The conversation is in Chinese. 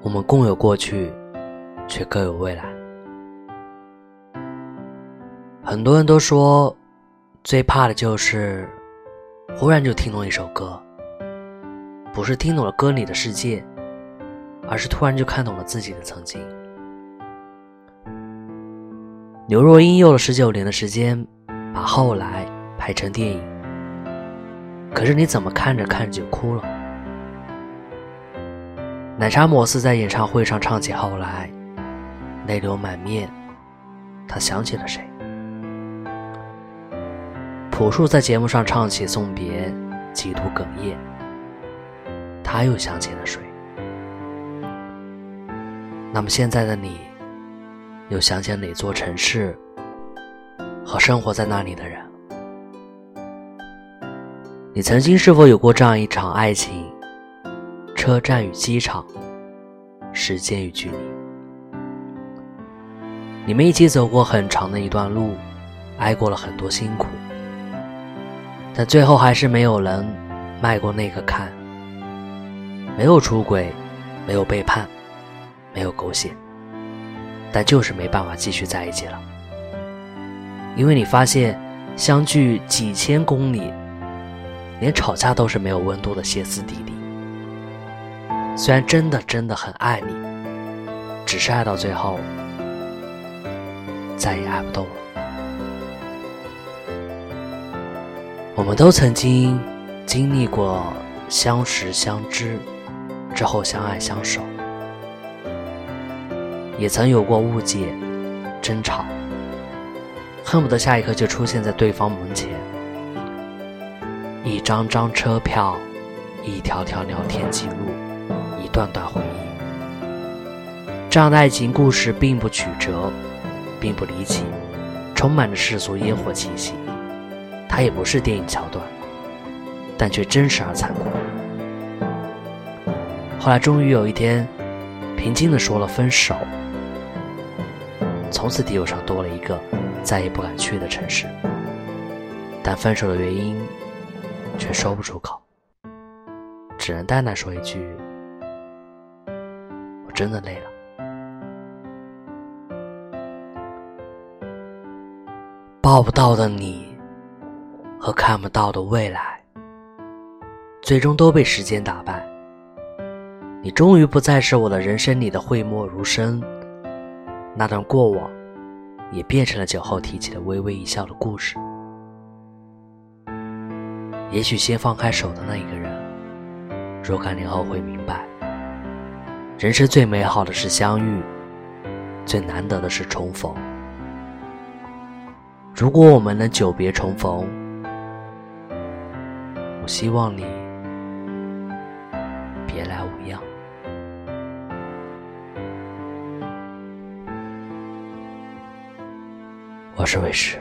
我们共有过去，却各有未来。很多人都说，最怕的就是忽然就听懂一首歌，不是听懂了歌里的世界，而是突然就看懂了自己的曾经。刘若英用了十九年的时间，把后来拍成电影，可是你怎么看着看着就哭了？奶茶摩斯在演唱会上唱起《后来》，泪流满面。他想起了谁？朴树在节目上唱起《送别》，几度哽咽。他又想起了谁？那么现在的你，又想起哪座城市和生活在那里的人？你曾经是否有过这样一场爱情？车站与机场，时间与距离，你们一起走过很长的一段路，挨过了很多辛苦，但最后还是没有人迈过那个坎。没有出轨，没有背叛，没有狗血，但就是没办法继续在一起了。因为你发现，相距几千公里，连吵架都是没有温度的歇斯底里。虽然真的真的很爱你，只是爱到最后，再也爱不动了。我们都曾经经历过相识相知之后相爱相守，也曾有过误解、争吵，恨不得下一刻就出现在对方门前。一张张车票，一条条聊天记录。段段回忆，这样的爱情故事并不曲折，并不离奇，充满着世俗烟火气息。它也不是电影桥段，但却真实而残酷。后来终于有一天，平静地说了分手，从此地球上多了一个再也不敢去的城市。但分手的原因却说不出口，只能淡淡说一句。真的累了，抱不到的你和看不到的未来，最终都被时间打败。你终于不再是我的人生里的讳莫如深，那段过往也变成了酒后提起的微微一笑的故事。也许先放开手的那一个人，若干年后会明白。人生最美好的是相遇，最难得的是重逢。如果我们能久别重逢，我希望你别来无恙。我是卫士。